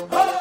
Oh!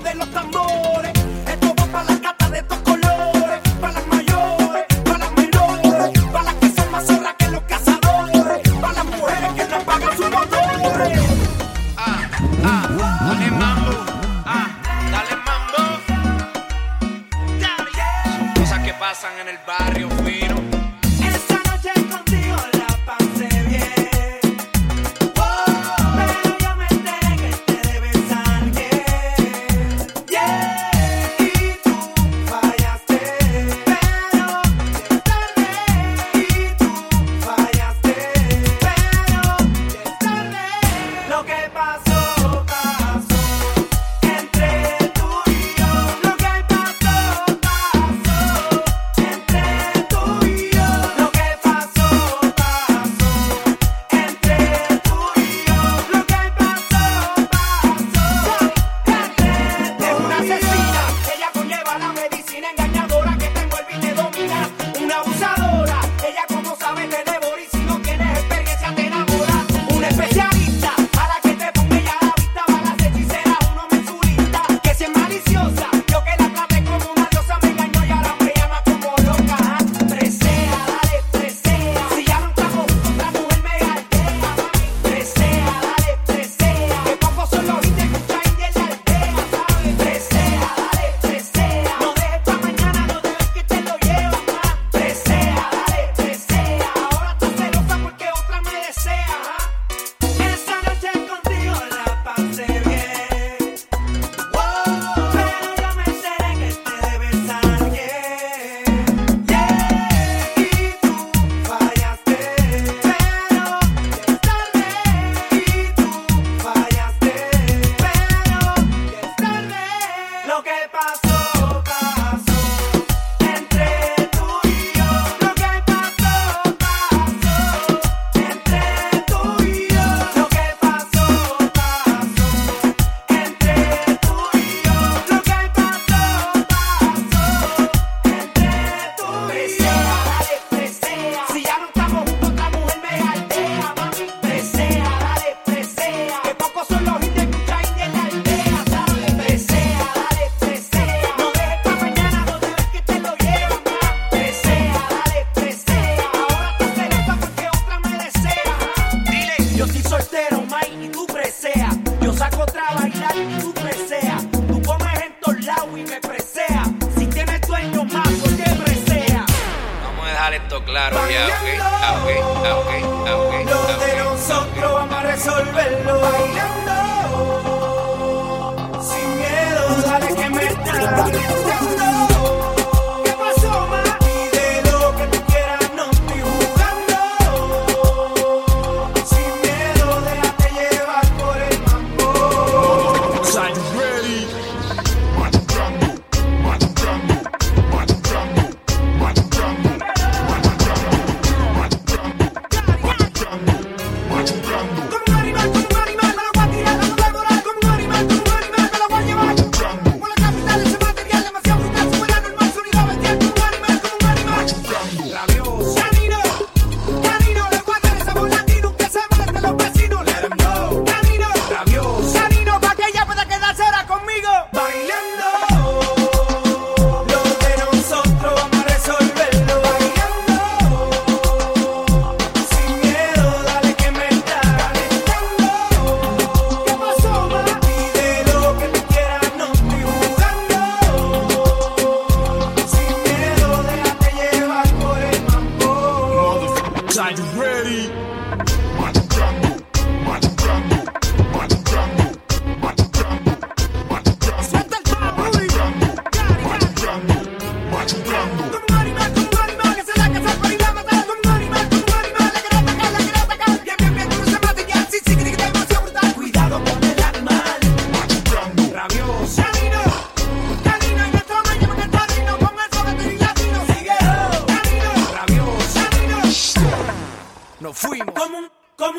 de los tambores. lo que pasa. dejar esto claro. Ya, okay, ah, okay, ah, okay, ah, okay, Lo okay, de nosotros vamos a resolverlo bailando. Sin miedo, dale que me está.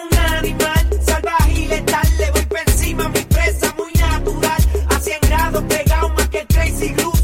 un animal, salvaje y letal. Le voy por encima a mi presa, muy natural. A 100 grados pegado más que el Crazy Glue.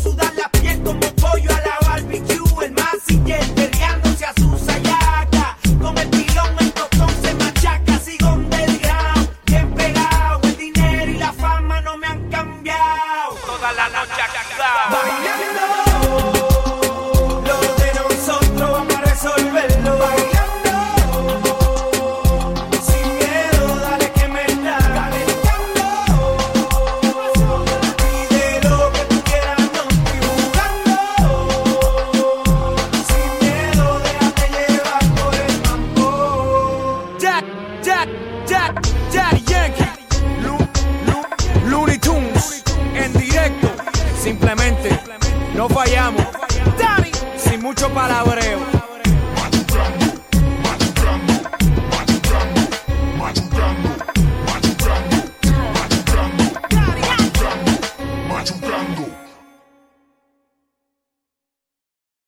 palabreo.